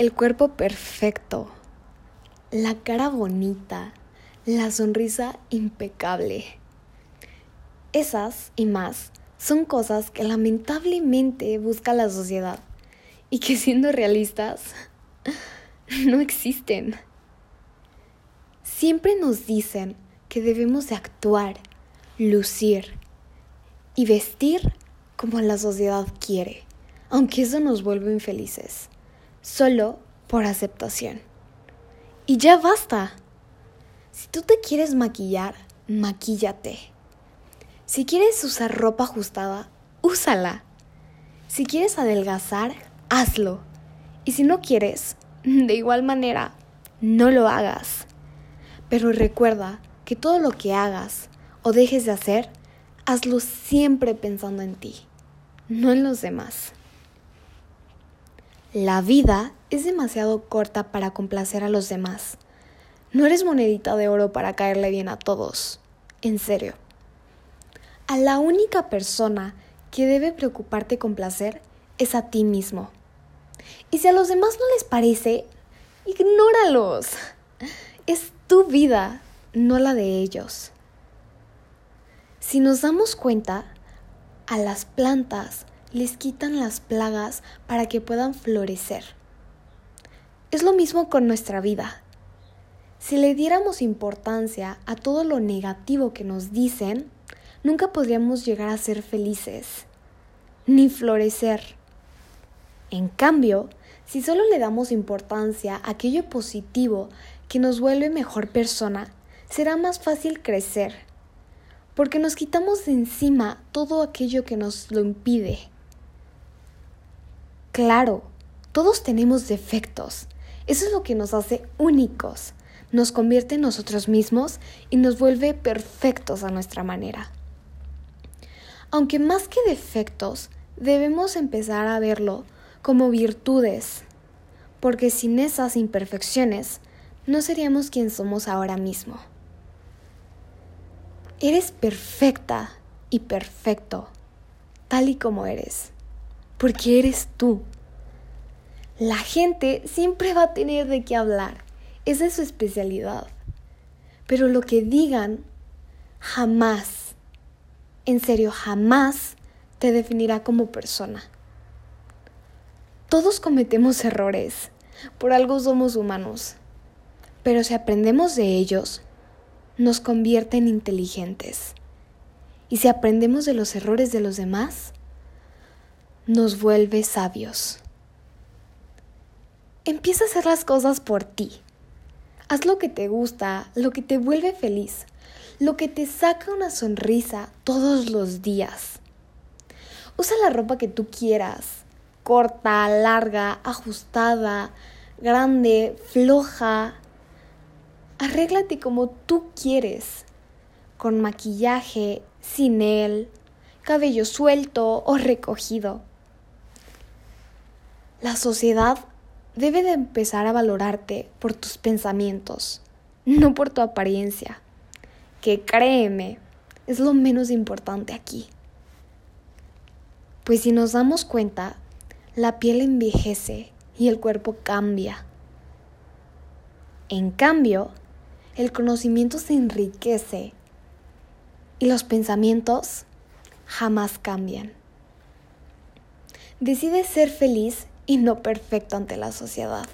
el cuerpo perfecto, la cara bonita, la sonrisa impecable. Esas y más son cosas que lamentablemente busca la sociedad y que siendo realistas no existen. Siempre nos dicen que debemos de actuar, lucir y vestir como la sociedad quiere, aunque eso nos vuelve infelices, solo por aceptación. Y ya basta. Si tú te quieres maquillar, maquíllate. Si quieres usar ropa ajustada, úsala. Si quieres adelgazar, hazlo. Y si no quieres, de igual manera, no lo hagas. Pero recuerda que todo lo que hagas o dejes de hacer, hazlo siempre pensando en ti, no en los demás. La vida es demasiado corta para complacer a los demás. No eres monedita de oro para caerle bien a todos. En serio. A la única persona que debe preocuparte con placer es a ti mismo. Y si a los demás no les parece, ignóralos. Es tu vida, no la de ellos. Si nos damos cuenta, a las plantas les quitan las plagas para que puedan florecer. Es lo mismo con nuestra vida. Si le diéramos importancia a todo lo negativo que nos dicen, nunca podríamos llegar a ser felices, ni florecer. En cambio, si solo le damos importancia a aquello positivo que nos vuelve mejor persona, será más fácil crecer, porque nos quitamos de encima todo aquello que nos lo impide. Claro, todos tenemos defectos, eso es lo que nos hace únicos, nos convierte en nosotros mismos y nos vuelve perfectos a nuestra manera. Aunque más que defectos, debemos empezar a verlo como virtudes, porque sin esas imperfecciones no seríamos quien somos ahora mismo. Eres perfecta y perfecto, tal y como eres, porque eres tú. La gente siempre va a tener de qué hablar, esa es su especialidad. Pero lo que digan jamás, en serio, jamás te definirá como persona. Todos cometemos errores, por algo somos humanos, pero si aprendemos de ellos, nos convierte en inteligentes. Y si aprendemos de los errores de los demás, nos vuelve sabios. Empieza a hacer las cosas por ti. Haz lo que te gusta, lo que te vuelve feliz, lo que te saca una sonrisa todos los días. Usa la ropa que tú quieras corta, larga, ajustada, grande, floja. Arréglate como tú quieres, con maquillaje, sin él, cabello suelto o recogido. La sociedad debe de empezar a valorarte por tus pensamientos, no por tu apariencia, que créeme, es lo menos importante aquí. Pues si nos damos cuenta, la piel envejece y el cuerpo cambia. En cambio, el conocimiento se enriquece y los pensamientos jamás cambian. Decide ser feliz y no perfecto ante la sociedad.